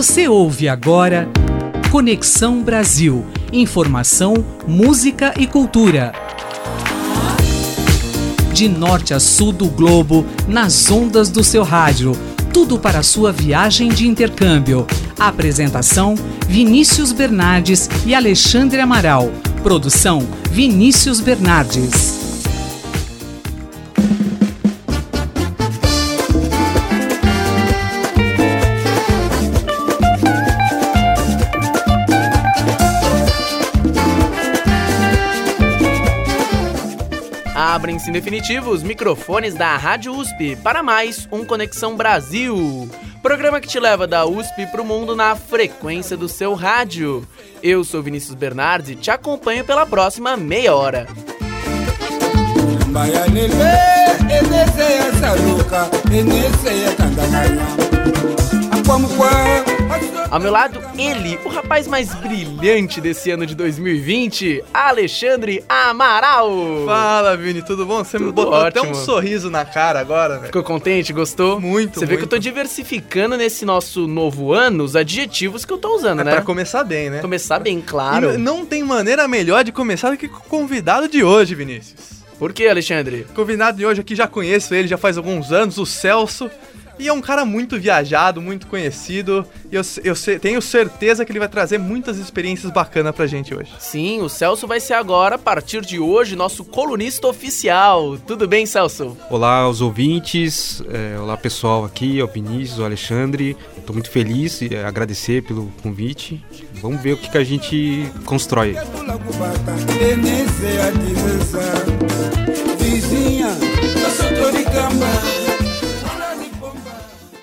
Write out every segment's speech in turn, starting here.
Você ouve agora Conexão Brasil. Informação, música e cultura. De norte a sul do globo, nas ondas do seu rádio. Tudo para sua viagem de intercâmbio. Apresentação: Vinícius Bernardes e Alexandre Amaral. Produção: Vinícius Bernardes. Em definitivo os microfones da Rádio USP para mais um Conexão Brasil. Programa que te leva da USP para o mundo na frequência do seu rádio. Eu sou Vinícius Bernardes e te acompanho pela próxima meia hora. Ao meu lado, ele, o rapaz mais brilhante desse ano de 2020, Alexandre Amaral. Fala, Vini, tudo bom? Você Tudo me botou ótimo. até um sorriso na cara agora, velho. Ficou contente? Gostou? Muito, Você vê que eu muito. tô diversificando nesse nosso novo ano os adjetivos que eu tô usando, É né? pra começar bem, né? Começar bem, E claro. n- não tem maneira melhor de começar do que com o convidado de hoje, Vinícius. Por que, Alexandre? O convidado de hoje aqui, já conheço ele, já faz alguns anos, o Celso. E é um cara muito viajado, muito conhecido. E eu, eu tenho certeza que ele vai trazer muitas experiências bacanas pra gente hoje. Sim, o Celso vai ser agora, a partir de hoje, nosso colunista oficial. Tudo bem, Celso? Olá aos ouvintes, é, olá pessoal aqui, é o Vinícius, o Alexandre. Estou muito feliz e agradecer pelo convite. Vamos ver o que, que a gente constrói.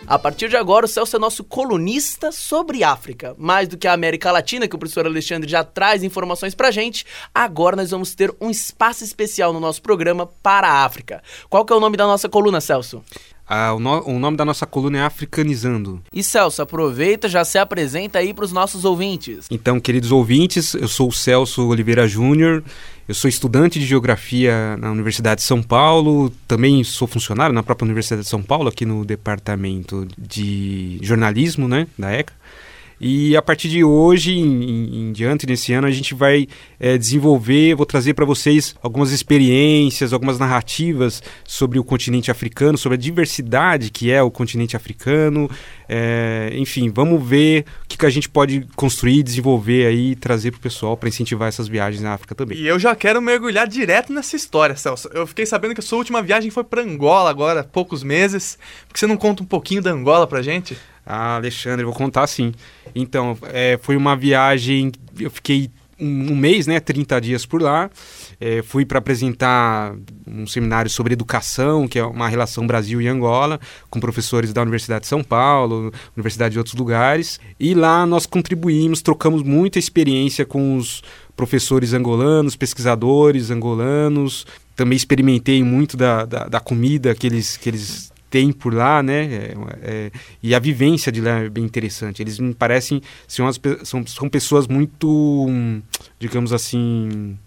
A partir de agora, o Celso é nosso colunista sobre África. Mais do que a América Latina, que o professor Alexandre já traz informações pra gente, agora nós vamos ter um espaço especial no nosso programa para a África. Qual que é o nome da nossa coluna, Celso? Ah, o, no- o nome da nossa coluna é Africanizando. E Celso, aproveita, já se apresenta aí pros nossos ouvintes. Então, queridos ouvintes, eu sou o Celso Oliveira Júnior, eu sou estudante de Geografia na Universidade de São Paulo, também sou funcionário na própria Universidade de São Paulo, aqui no Departamento de Jornalismo, né, da ECA. E a partir de hoje em, em- diante, nesse ano, a gente vai eh, desenvolver, vou trazer para vocês algumas experiências, algumas narrativas sobre o continente africano, sobre a diversidade que é o continente africano. Eh, enfim, vamos ver o que, que a gente pode construir, desenvolver aí e trazer para o pessoal para incentivar essas viagens na África também. E eu já quero mergulhar direto nessa história, Celso. Eu fiquei sabendo que a sua última viagem foi pra Angola agora, há poucos meses. Por que você não conta um pouquinho da Angola pra gente? Ah, Alexandre, vou contar sim. Então, é, foi uma viagem, eu fiquei um, um mês, né, 30 dias por lá. É, fui para apresentar um seminário sobre educação, que é uma relação Brasil e Angola, com professores da Universidade de São Paulo, Universidade de outros lugares. E lá nós contribuímos, trocamos muita experiência com os professores angolanos, pesquisadores angolanos. Também experimentei muito da, da, da comida que eles, que eles têm por lá, né? É, é, e a vivência de lá é bem interessante. Eles me parecem umas, pe- são, são pessoas muito, digamos assim.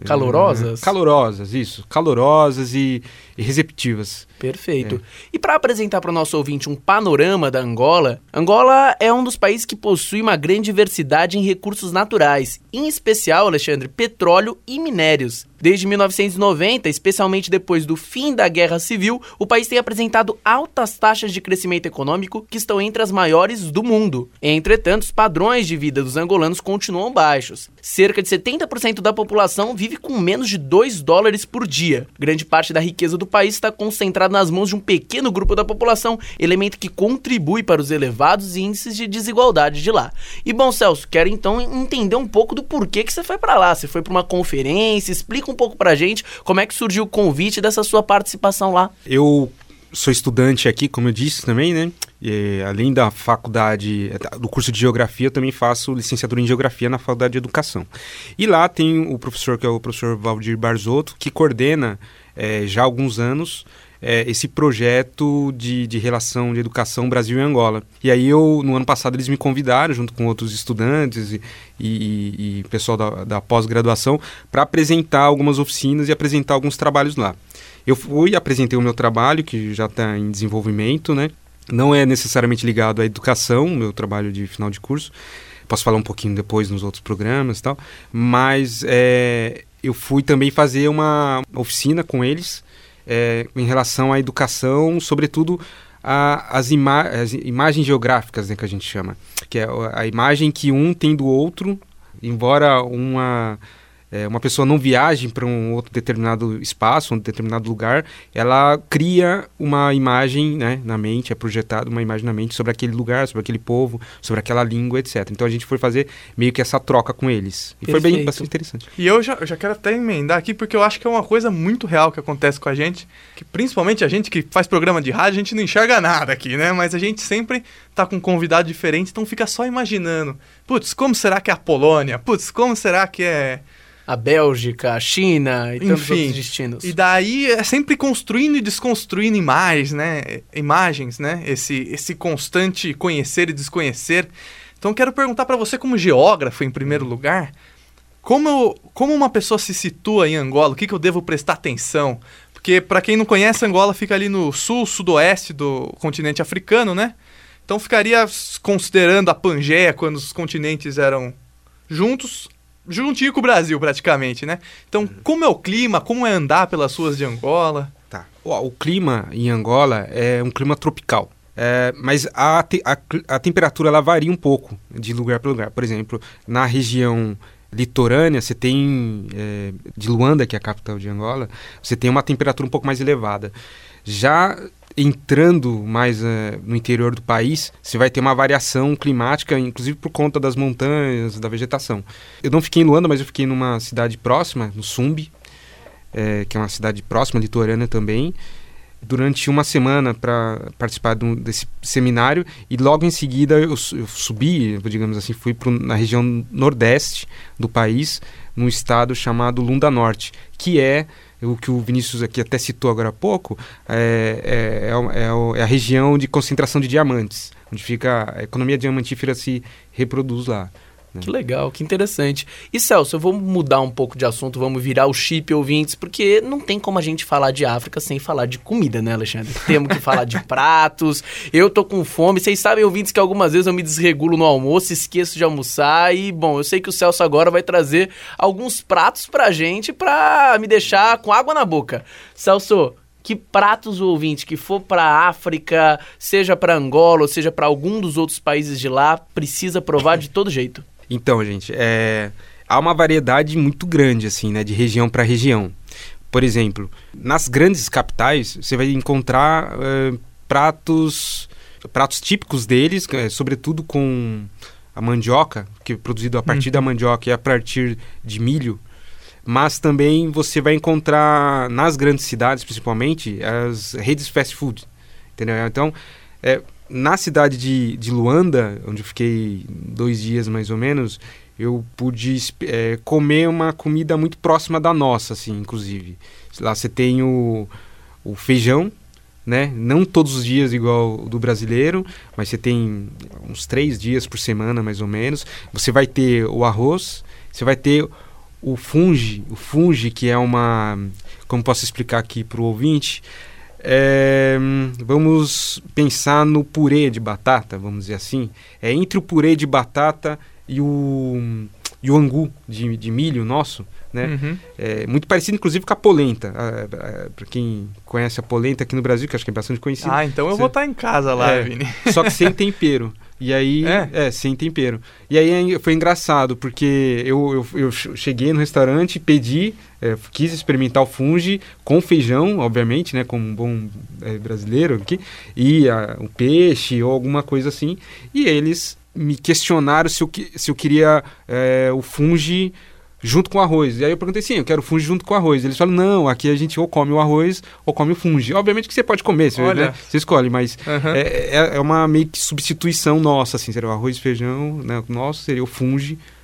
é, Calorosas? calorosas, isso. Calorosas e, e receptivas. Perfeito. E para apresentar para o nosso ouvinte um panorama da Angola, Angola é um dos países que possui uma grande diversidade em recursos naturais, em especial, Alexandre, petróleo e minérios. Desde 1990, especialmente depois do fim da Guerra Civil, o país tem apresentado altas taxas de crescimento econômico que estão entre as maiores do mundo. Entretanto, os padrões de vida dos angolanos continuam baixos. Cerca de 70% da população vive com menos de 2 dólares por dia. Grande parte da riqueza do país está concentrada nas mãos de um pequeno grupo da população, elemento que contribui para os elevados índices de desigualdade de lá. E bom, Celso, quero então entender um pouco do porquê que você foi para lá. Você foi para uma conferência? Explica um pouco pra gente como é que surgiu o convite dessa sua participação lá. Eu sou estudante aqui, como eu disse também, né? E, além da faculdade, do curso de Geografia, eu também faço licenciatura em Geografia na Faculdade de Educação. E lá tem o professor, que é o professor Valdir Barzotto, que coordena eh, já há alguns anos eh, esse projeto de, de relação de educação Brasil e Angola. E aí eu, no ano passado, eles me convidaram, junto com outros estudantes e, e- e pessoal da, da pós-graduação, para apresentar algumas oficinas e apresentar alguns trabalhos lá. Eu fui, apresentei o meu trabalho, que já está em desenvolvimento, né? Não é necessariamente ligado à educação, meu trabalho de final de curso. Posso falar um pouquinho depois nos outros programas e tal. Mas é, eu fui também fazer uma oficina com eles é, em relação à educação, sobretudo a, as, ima as, imagens geográficas, né, que a gente chama. Que é a imagem que um tem do outro, embora uma é, uma pessoa não viaje para um outro determinado espaço, um determinado lugar, ela cria uma imagem né, na mente, é projetada uma imagem na mente sobre aquele lugar, sobre aquele povo, sobre aquela língua, etc. Então a gente foi fazer meio que essa troca com eles. E Perfeito. foi bem bastante interessante. E eu já, eu já quero até emendar aqui, porque eu acho que é uma coisa muito real que acontece com a gente, que principalmente a gente que faz programa de rádio, a gente não enxerga nada aqui, né? Mas a gente sempre tá com um convidado diferente, então fica só imaginando. Putz, como será que é a Polônia? Putz, como será que é a Bélgica, a China e Enfim, tantos outros destinos. E daí é sempre construindo e desconstruindo imagens, né? Imagens, né? Esse, esse constante conhecer e desconhecer. Então quero perguntar para você como geógrafo em primeiro lugar, como, eu, como uma pessoa se situa em Angola? O que, que eu devo prestar atenção? Porque para quem não conhece, Angola fica ali no sul, sudoeste do continente africano, né? Então ficaria considerando a Pangeia quando os continentes eram juntos, juntinho com o Brasil, praticamente, né? Então, uhum. como é o clima? Como é andar pelas ruas de Angola? Tá. O, clima em Angola é um clima tropical. É, mas a, te, a, a, temperatura ela varia um pouco de lugar para lugar. Por exemplo, na região litorânea, você tem, é, de Luanda, que é a capital de Angola, você tem uma temperatura um pouco mais elevada. Já entrando mais uh, no interior do país, você vai ter uma variação climática, inclusive por conta das montanhas, da vegetação. Eu não fiquei em Luanda, mas eu fiquei numa cidade próxima, no Sumbi, é, que é uma cidade próxima, litorânea também, durante uma semana para participar um, desse seminário e logo em seguida eu, eu subi, digamos assim, fui pro, na região nordeste do país, num estado chamado Lunda Norte, que é o que o Vinícius aqui até citou agora há pouco, é, é, é, é, a região de concentração de diamantes, onde fica a economia diamantífera se reproduz lá. Né? Que legal, que interessante. E Celso, eu vou mudar um pouco de assunto, vamos virar o chip ouvintes, porque não tem como a gente falar de África sem falar de comida, né, Alexandre? Temos que falar de pratos. Eu tô com fome. Vocês sabem, ouvintes, que algumas vezes eu me desregulo no almoço, esqueço de almoçar. E, bom, eu sei que o Celso agora vai trazer alguns pratos pra gente pra me deixar com água na boca. Celso, que pratos o ouvinte que for para África, seja para Angola, ou seja para algum dos outros países de lá, precisa provar de todo jeito? Então, gente, é, há uma variedade muito grande, assim, né, de região para região. Por exemplo, nas grandes capitais, você vai encontrar é, pratos, pratos típicos deles, é, sobretudo com a mandioca, que é produzido a partir da uhum. mandioca e a partir de milho. Mas também você vai encontrar nas grandes cidades, principalmente, as redes fast food. Entendeu? Então, é, na cidade de, de Luanda, onde eu fiquei dois dias mais ou menos, eu pude é, comer uma comida muito próxima da nossa, assim, inclusive. Lá você tem o, o feijão, né? Não todos os dias igual o do brasileiro, mas você tem uns três dias por semana, mais ou menos. Você vai ter o arroz, você vai ter o funge, o funge que é uma, como posso explicar aqui para o ouvinte, é, vamos pensar no purê de batata, vamos dizer assim. É entre o purê de batata e o, e o angu de, de milho nosso, né? Uhum. É muito parecido, inclusive, com a polenta. Para quem conhece a polenta aqui no Brasil, que acho que é bastante conhecido. Ah, então eu Você... vou estar em casa lá, é, Vini. Só que sem tempero. E aí, é? é? sem tempero. E aí foi engraçado, porque eu, eu, eu cheguei no restaurante, pedi, é, quis experimentar o fungi com feijão, obviamente, né, como um bom é, brasileiro aqui, e a, o peixe ou alguma coisa assim. E eles me questionaram se eu, se eu queria é, o fungi junto com o arroz. E aí eu perguntei, sim, eu quero fungo junto com o arroz. Eles falam, não, aqui a gente ou come o arroz ou come o fungo. Obviamente que você pode comer, você, né? você escolhe, mas uhum. é, é, uma meio que substituição nossa, assim, seria o arroz e feijão, né? O nosso seria o fungo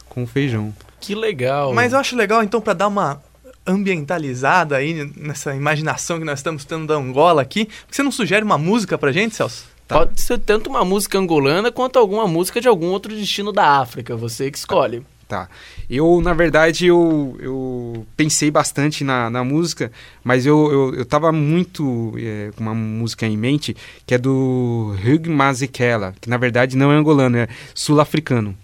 com o feijão. Que legal. Mas eu acho legal, então, para dar uma ambientalizada aí nessa imaginação que nós estamos tendo da Angola aqui, você não sugere uma música pra gente, Celso? Tá. Pode ser tanto uma música angolana quanto alguma música de algum outro destino da África, você que escolhe. Tá. Eu, na verdade, eu, eu pensei bastante na, na música, mas eu, eu, eu tava muito é, com uma música em mente, que é do Hugh Mazekela, que na verdade não é angolano, é sul-africano.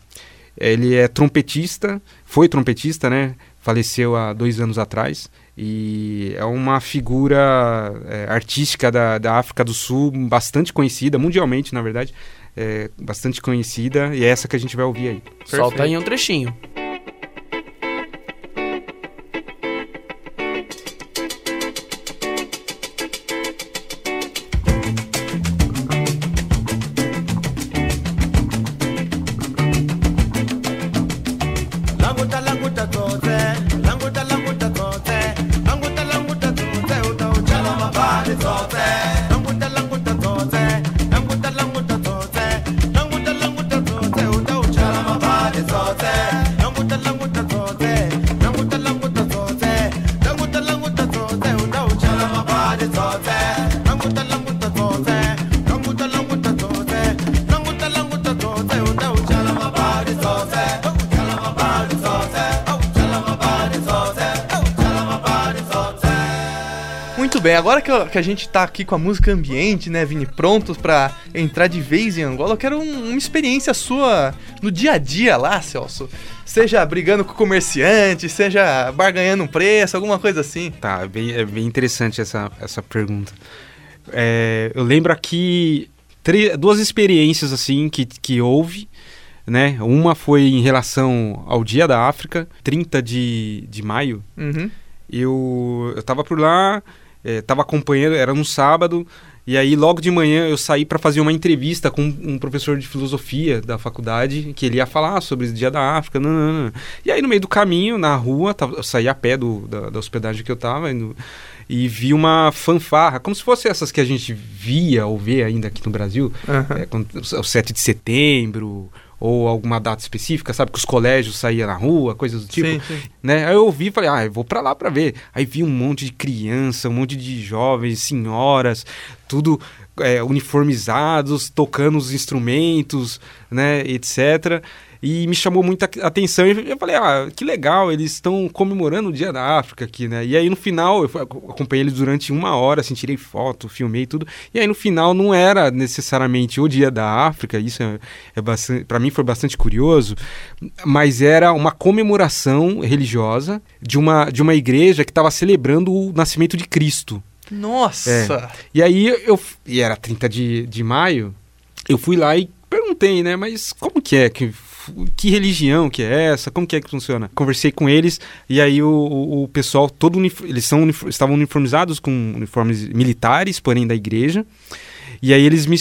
Ele é trompetista, foi trompetista, né? Faleceu há dois anos atrás. E é uma figura é, artística da, da África do Sul bastante conhecida, mundialmente, na verdade é, bastante conhecida e é essa que a gente vai ouvir aí. Solta aí um trechinho. Agora que, eu, que, a gente tá aqui com a música ambiente, né, Vini, prontos para entrar de vez em Angola, eu quero um, uma experiência sua no dia a dia lá, Celso. Seja brigando com o comerciante, seja barganhando um preço, alguma coisa assim. Tá, é bem, é bem interessante essa, essa pergunta. É, eu lembro aqui duas experiências assim que, que houve. Né? Uma foi em relação ao Dia da África, 30 de, de maio. Uhum. Eu, eu tava por lá, estava é, acompanhando, era um sábado, e aí logo de manhã eu saí para fazer uma entrevista com um professor de filosofia da faculdade, que ele ia falar sobre o Dia da África. Não, não, não. E aí no meio do caminho, na rua, eu saí a pé do, da, da hospedagem que eu estava e vi uma fanfarra, como se fosse essas que a gente via ou vê ainda aqui no Brasil, uhum. é, com, o 7 de setembro, ou alguma data específica, sabe? Que os colégios saíam na rua, coisas do tipo. Sim, sim. Né? Aí eu ouvi e falei, ah, eu vou para lá para ver. Aí vi um monte de criança, um monte de jovens, senhoras, tudo é, uniformizados, tocando os instrumentos, né, etc e me chamou muita atenção. E eu falei, ah, que legal, eles estão comemorando o Dia da África aqui, né? E aí no final, eu acompanhei eles durante uma hora, assim, tirei foto, filmei tudo. E aí no final não era necessariamente o Dia da África, isso é, é bastante, para mim foi bastante curioso, mas era uma comemoração religiosa de uma, de uma igreja que estava celebrando o nascimento de Cristo. Nossa! É. E aí eu. E era 30 de, de maio, eu fui lá e perguntei, né? Mas como que é que que religião que é essa? Como que é que funciona? Conversei com eles e aí o, o, o pessoal todo eles são estavam uniformizados com uniformes militares, porém da igreja. E aí eles me,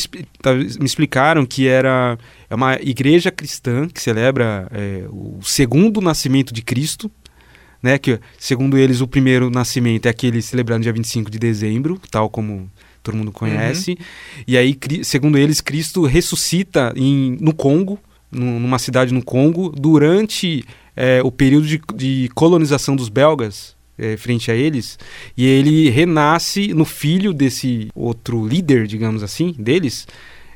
me explicaram que era é uma igreja cristã que celebra é, o segundo nascimento de Cristo, né? Que segundo eles o primeiro nascimento é aquele celebrado no dia 25 de dezembro, tal como todo mundo conhece. Uhum. E aí, segundo eles, Cristo ressuscita em, no Congo numa cidade no Congo, durante é, o período de, de, colonização dos belgas é, frente a eles, e ele renasce no filho desse outro líder, digamos assim, deles,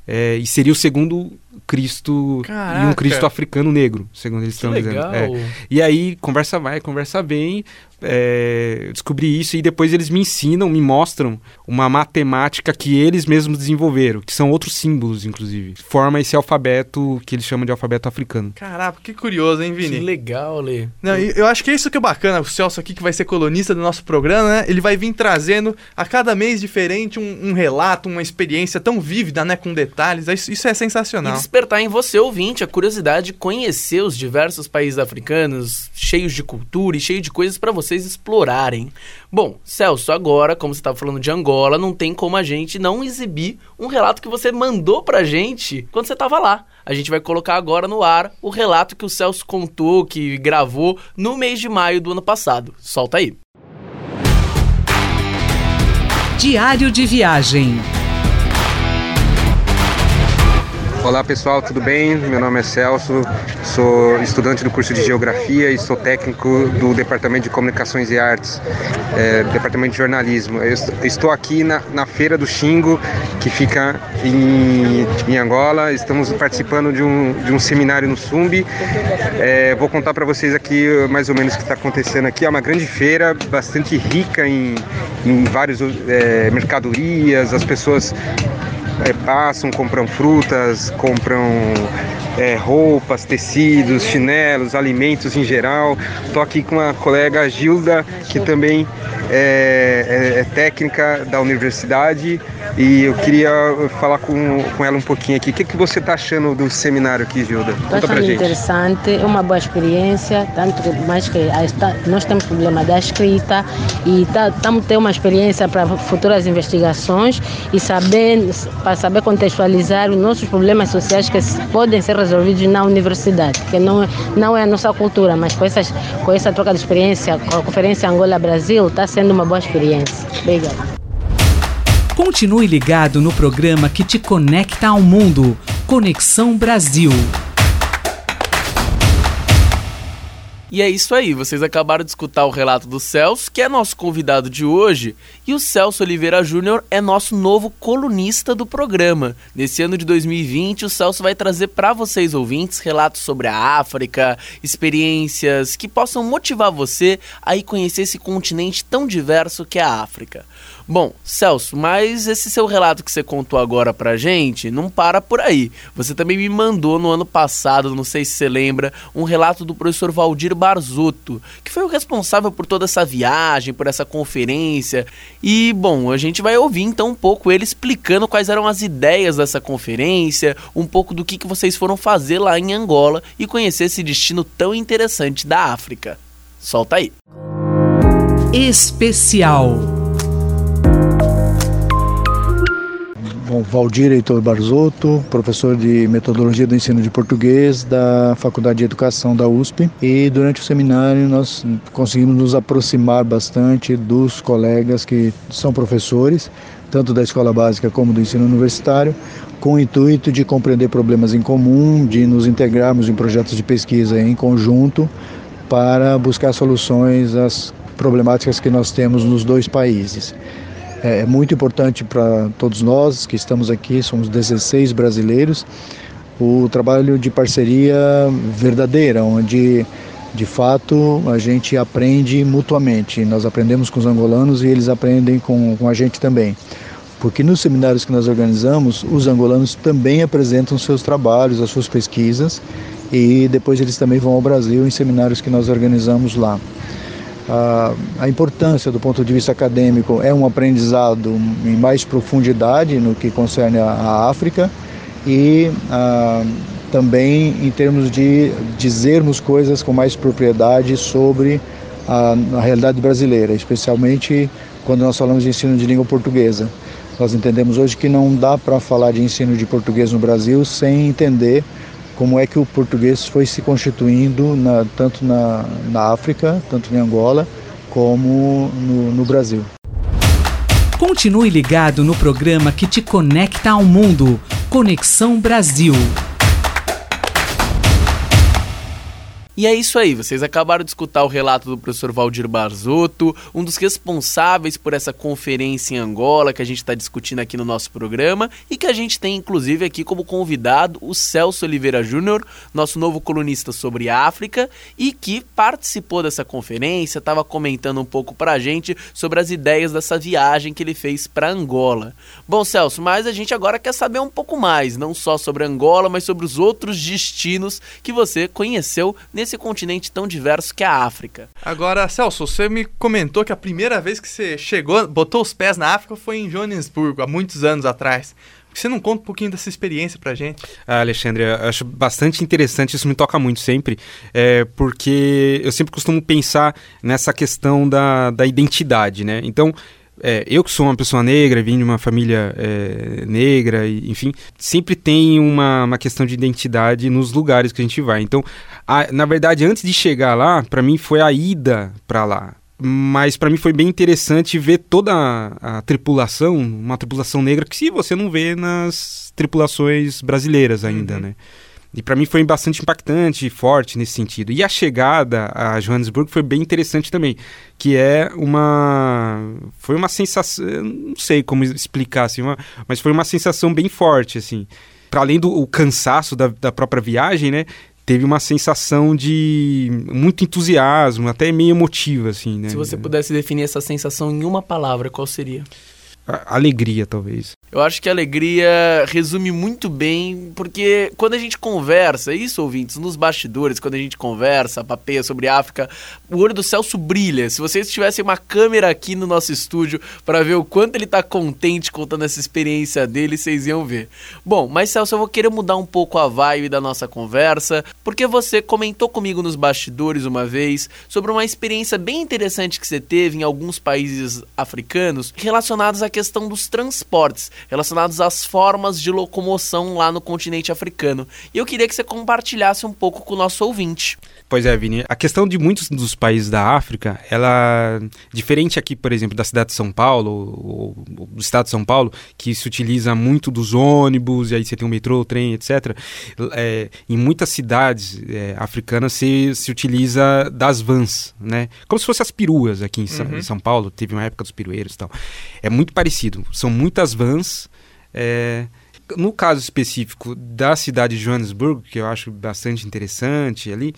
é, e seria o segundo Cristo Caraca. e um Cristo africano negro, segundo eles que estão legal. dizendo. É. E aí, conversa vai, conversa bem, é, descobri isso e depois eles me ensinam, me mostram uma matemática que eles mesmos desenvolveram, que são outros símbolos, inclusive. Forma esse alfabeto que eles chamam de alfabeto africano. Caraca, que curioso, hein, Vini? Que legal, Lê. Não, eu acho que é isso que é bacana. O Celso aqui, que vai ser colunista do nosso programa, né? Ele vai vir trazendo a cada mês diferente um, um relato, uma experiência tão vívida, né? Com detalhes. Isso, isso é sensacional. E despertar em você, ouvinte, a curiosidade de conhecer os diversos países africanos, cheios de cultura e cheios de coisas para vocês explorarem. Bom, Celso, agora, como você estava falando de Angola, não tem como a gente não exibir um relato que você mandou pra gente quando você estava lá. A gente vai colocar agora no ar o relato que o Celso contou, que gravou no mês de maio do ano passado. Solta aí. Diário de viagem. Olá pessoal, tudo bem? Meu nome é Celso, sou estudante do curso de Geografia e sou técnico do Departamento de Comunicações e Artes, é, Departamento de Jornalismo. Eu estou aqui na, na Feira do Xingo, que fica em, em Angola. Estamos participando de um, de um seminário no SUMB. É, vou contar para vocês aqui mais ou menos o que está acontecendo aqui. É uma grande feira, bastante rica em, em várias é, mercadorias, as pessoas é, passam, compram frutas, compram é, roupas, tecidos, chinelos, alimentos em geral. Estou aqui com a colega Gilda, que também é, é, é, técnica da universidade e eu queria falar com, com ela um pouquinho aqui. O que, que você está achando do seminário aqui, Gilda? Estou achando interessante, é uma boa experiência, tanto mais que nós temos problema da escrita e estamos tá, tendo uma experiência para futuras investigações e saber, para saber contextualizar os nossos problemas sociais que podem ser resolvidos na universidade, que não, não é a nossa cultura, mas com, essas, com essa troca de experiência, com a Conferência Angola-Brasil, está sendo uma boa experiência. Obrigada. Continue ligado no programa que te conecta ao mundo. Conexão Brasil. E é isso aí, vocês acabaram de escutar o relato do Celso, que é nosso convidado de hoje, e o Celso Oliveira Júnior é nosso novo colunista do programa. Nesse ano de 2020, o Celso vai trazer para vocês ouvintes relatos sobre a África, experiências que possam motivar você a ir conhecer esse continente tão diverso que é a África. Bom, Celso, mas esse seu relato que você contou agora pra gente não para por aí. Você também me mandou no ano passado, não sei se você lembra, um relato do professor Valdir Barzotto, que foi o responsável por toda essa viagem, por essa conferência. E, bom, a gente vai ouvir então um pouco ele explicando quais eram as ideias dessa conferência, um pouco do que, que vocês foram fazer lá em Angola e conhecer esse destino tão interessante da África. Solta aí. Especial Bom, Valdir Heitor Barzotto, professor de metodologia do ensino de português da Faculdade de Educação da USP. E durante o seminário nós conseguimos nos aproximar bastante dos colegas que são professores, tanto da escola básica como do ensino universitário, com o intuito de compreender problemas em comum, de nos integrarmos em projetos de pesquisa em conjunto para buscar soluções às problemáticas que nós temos nos dois países. É, é muito importante para todos nós que estamos aqui, somos 16 brasileiros, o trabalho de parceria verdadeira, onde de fato a gente aprende mutuamente. Nós aprendemos com os angolanos e eles aprendem com, com a gente também. Porque nos seminários que nós organizamos, os angolanos também apresentam seus trabalhos, as suas pesquisas, e depois eles também vão ao Brasil em seminários que nós organizamos lá a, a importância do ponto de vista acadêmico é um aprendizado em mais profundidade no que concerne a África e a, também em termos de dizermos coisas com mais propriedade sobre a, a realidade brasileira, especialmente quando nós falamos de ensino de língua portuguesa. Nós entendemos hoje que não dá para falar de ensino de português no Brasil sem entender como é que o português foi se constituindo na, tanto na, na África, tanto em Angola, como no, no Brasil. Continue ligado no programa que te conecta ao mundo. Conexão Brasil. E é isso aí, vocês acabaram de escutar o relato do professor Valdir Barzotto, um dos responsáveis por essa conferência em Angola que a gente está discutindo aqui no nosso programa e que a gente tem inclusive aqui como convidado o Celso Oliveira Júnior, nosso novo colunista sobre África e que participou dessa conferência, estava comentando um pouco para a gente sobre as ideias dessa viagem que ele fez para Angola. Bom, Celso, mas a gente agora quer saber um pouco mais, não só sobre Angola, mas sobre os outros destinos que você conheceu nesse nesse continente tão diverso que é a África. Agora, Celso, você me comentou que a primeira vez que você chegou, botou os pés na África foi em Joanesburgo, há muitos anos atrás. Você não conta um pouquinho dessa experiência pra gente? Ah, Alexandre, eu acho bastante interessante, isso me toca muito sempre, é, porque eu sempre costumo pensar nessa questão da, da identidade, né? Então, é, eu que sou uma pessoa negra, vim de uma família é, negra, e, enfim, sempre tem uma, uma questão de identidade nos lugares que a gente vai. Então, a, na verdade, antes de chegar lá, para mim foi a ida para lá. mas para mim foi bem interessante ver toda a, a, tripulação, uma tripulação negra que se você não vê nas tripulações brasileiras ainda, uhum. né? E para mim foi bastante impactante e forte nesse sentido. E a chegada a Johannesburg foi bem interessante também, que é uma foi uma sensação, não sei como explicar assim, uma, mas foi uma sensação bem forte assim. Para além do cansaço da, da própria viagem, né? teve uma sensação de muito entusiasmo, até meio emotiva, assim, né? Se você pudesse definir essa sensação em uma palavra, qual seria? alegria, talvez. Eu acho que a alegria resume muito bem, porque quando a gente conversa, isso ouvintes, nos bastidores, quando a gente conversa, papeia sobre África, o olho do Celso brilha. Se vocês tivessem uma câmera aqui no nosso estúdio para ver o quanto ele está contente contando essa experiência dele, vocês iam ver. Bom, mas Celso, eu vou querer mudar um pouco a vibe da nossa conversa, porque você comentou comigo nos bastidores uma vez sobre uma experiência bem interessante que você teve em alguns países africanos relacionados à questão dos transportes relacionados às formas de locomoção lá no continente africano. E eu queria que você compartilhasse um pouco com o nosso ouvinte. Pois é, Vini. A questão de muitos dos países da África, ela diferente aqui, por exemplo, da cidade de São Paulo, ou, ou do estado de São Paulo, que se utiliza muito dos ônibus, e aí você tem o metrô, o trem, etc. É, em muitas cidades é, africanas se, se utiliza das vans, né? Como se fossem as peruas aqui em, uhum. em São Paulo, teve uma época dos pirueiros e tal. É muito parecido. São muitas vans. É, no caso específico da cidade de Johannesburg, que eu acho bastante interessante ali,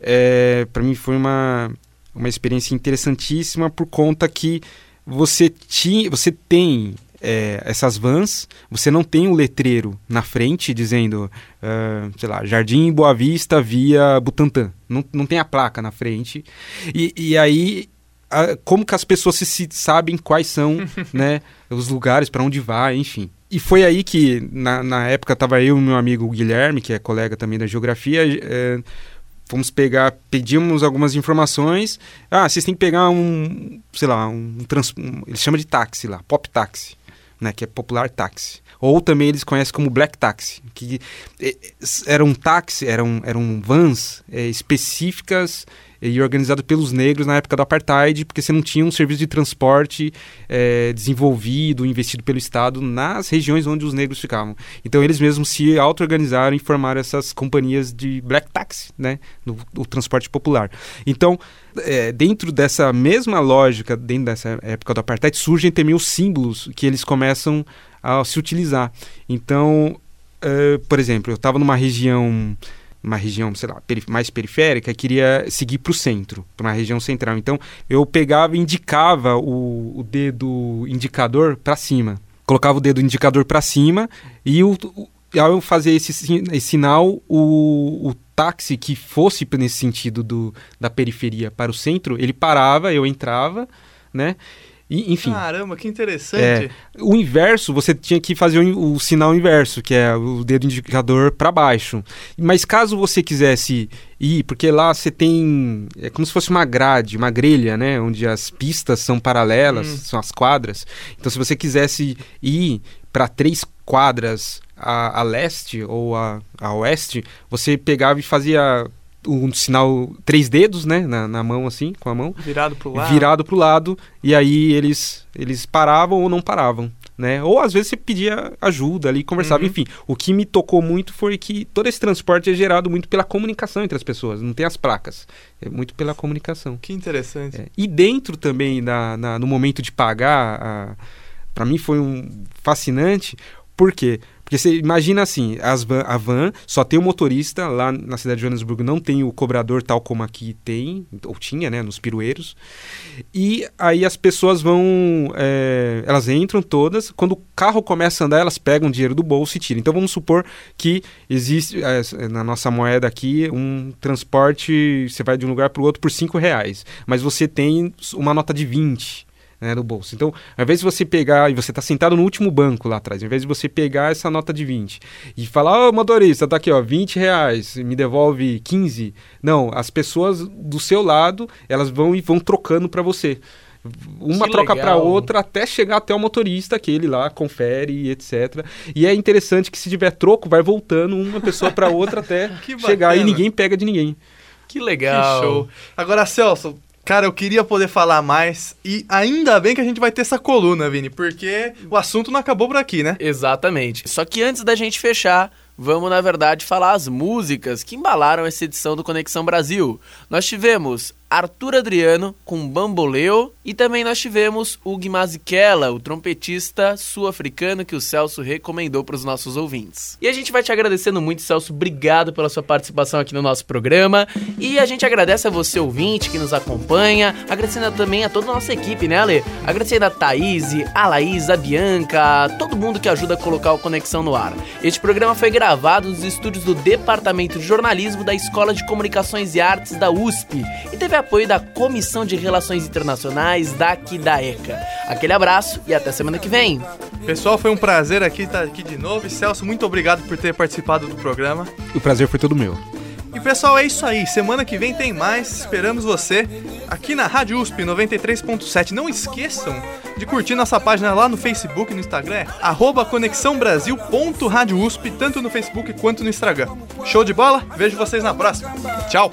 é, para mim foi uma, uma experiência interessantíssima por conta que você, ti, você tem é, essas vans, você não tem um letreiro na frente dizendo, uh, sei lá, Jardim Boa Vista via Butantã. Não, não tem a placa na frente. E, e aí, a, como que as pessoas se, se sabem quais são né, os lugares, para onde vai, enfim. E foi aí que, na, na época, estava eu e meu amigo Guilherme, que é colega também da geografia, é, fomos pegar, pedimos algumas informações. Ah, vocês têm que pegar um, sei lá, um, trans, um ele chama de táxi lá, pop táxi, né, que é popular táxi. Ou também eles conhecem como black taxi, que é, eram táxi, eram, eram vans é, específicas e organizado pelos negros na época do apartheid, porque você não tinha um serviço de transporte é, desenvolvido, investido pelo Estado nas regiões onde os negros ficavam. Então eles mesmos se auto-organizaram e formaram essas companhias de black taxi, né, no, no transporte popular. Então, é, dentro dessa mesma lógica, dentro dessa época do apartheid, surgem também os símbolos que eles começam a se utilizar. Então, uh, por exemplo, eu estava numa região uma região, sei lá, mais periférica, queria seguir para o centro, para uma região central. Então eu pegava e indicava o, o dedo indicador para cima. Colocava o dedo indicador para cima e o, o, ao eu fazer esse, esse sinal, o, o táxi que fosse nesse sentido do, da periferia para o centro, ele parava, eu entrava, né? E, enfim. Caramba, que interessante. É, o inverso, você tinha que fazer o, o sinal inverso, que é o dedo indicador para baixo. Mas caso você quisesse ir, porque lá você tem. É como se fosse uma grade, uma grelha, né? Onde as pistas são paralelas, hum. são as quadras. Então, se você quisesse ir para três quadras a, a, leste ou a, a oeste, você pegava e fazia um sinal três dedos, né, na, na, mão assim, com a mão virado pro lado, virado pro lado, e aí eles eles paravam ou não paravam, né? Ou às vezes você pedia ajuda ali, conversava, uhum. enfim. O que me tocou muito foi que todo esse transporte é gerado muito pela comunicação entre as pessoas, não tem as placas, é muito pela comunicação. Que interessante. É. E dentro também na, na, no momento de pagar, para mim foi um fascinante, por quê? Porque você imagina assim, as van, a van só tem o motorista, lá na cidade de Joanesburgo não tem o cobrador tal como aqui tem, ou tinha, né, nos pirueiros. E aí as pessoas vão, é, elas entram todas, quando o carro começa a andar, elas pegam o dinheiro do bolso e tiram. Então vamos supor que existe, é, na nossa moeda aqui, um transporte, você vai de um lugar para o outro por 5 reais, mas você tem uma nota de 20 né, no bolso. Então, ao invés de você pegar, e você está sentado no último banco lá atrás, ao invés de você pegar essa nota de 20 e falar, ô oh, motorista, tá aqui, ó, 20 reais, me devolve 15. Não, as pessoas do seu lado, elas vão e vão trocando para você. Uma que troca para outra até chegar até o motorista, que ele lá confere, etc. E é interessante que se tiver troco, vai voltando uma pessoa para outra até chegar e ninguém pega de ninguém. Que legal. Que show. Agora, Celso, Cara, eu queria poder falar mais e ainda bem que a gente vai ter essa coluna, Vini, porque o assunto não acabou por aqui, né? Exatamente. Só que antes da gente fechar, vamos na verdade falar as músicas que embalaram essa edição do Conexão Brasil. Nós tivemos Arthur Adriano com Bamboleo e também nós tivemos o Mazikela, o trompetista sul-africano que o Celso recomendou para os nossos ouvintes. E a gente vai te agradecendo muito, Celso, obrigado pela sua participação aqui no nosso programa e a gente agradece a você ouvinte que nos acompanha, agradecendo também a toda a nossa equipe, né, Ale? Agradecendo a Thaís, a Laís, a Bianca, todo mundo que ajuda a colocar o Conexão no ar. Este programa foi gravado nos estúdios do Departamento de Jornalismo da Escola de Comunicações e Artes da USP e teve apoio da Comissão de Relações Internacionais daqui da ECA. Aquele abraço e até semana que vem. Pessoal, foi um prazer aqui estar aqui de novo. E Celso, muito obrigado por ter participado do programa. O prazer foi todo meu. E pessoal, é isso aí. Semana que vem tem mais. Esperamos você aqui na Rádio USP 93.7. Não esqueçam de curtir nossa página lá no Facebook e no Instagram, arroba conexãobrasil.radiousp, tanto no Facebook quanto no Instagram. Show de bola? Vejo vocês na próxima. Tchau!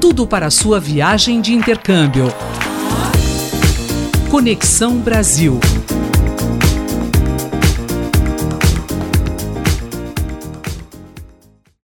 tudo para a sua viagem de intercâmbio. Conexão Brasil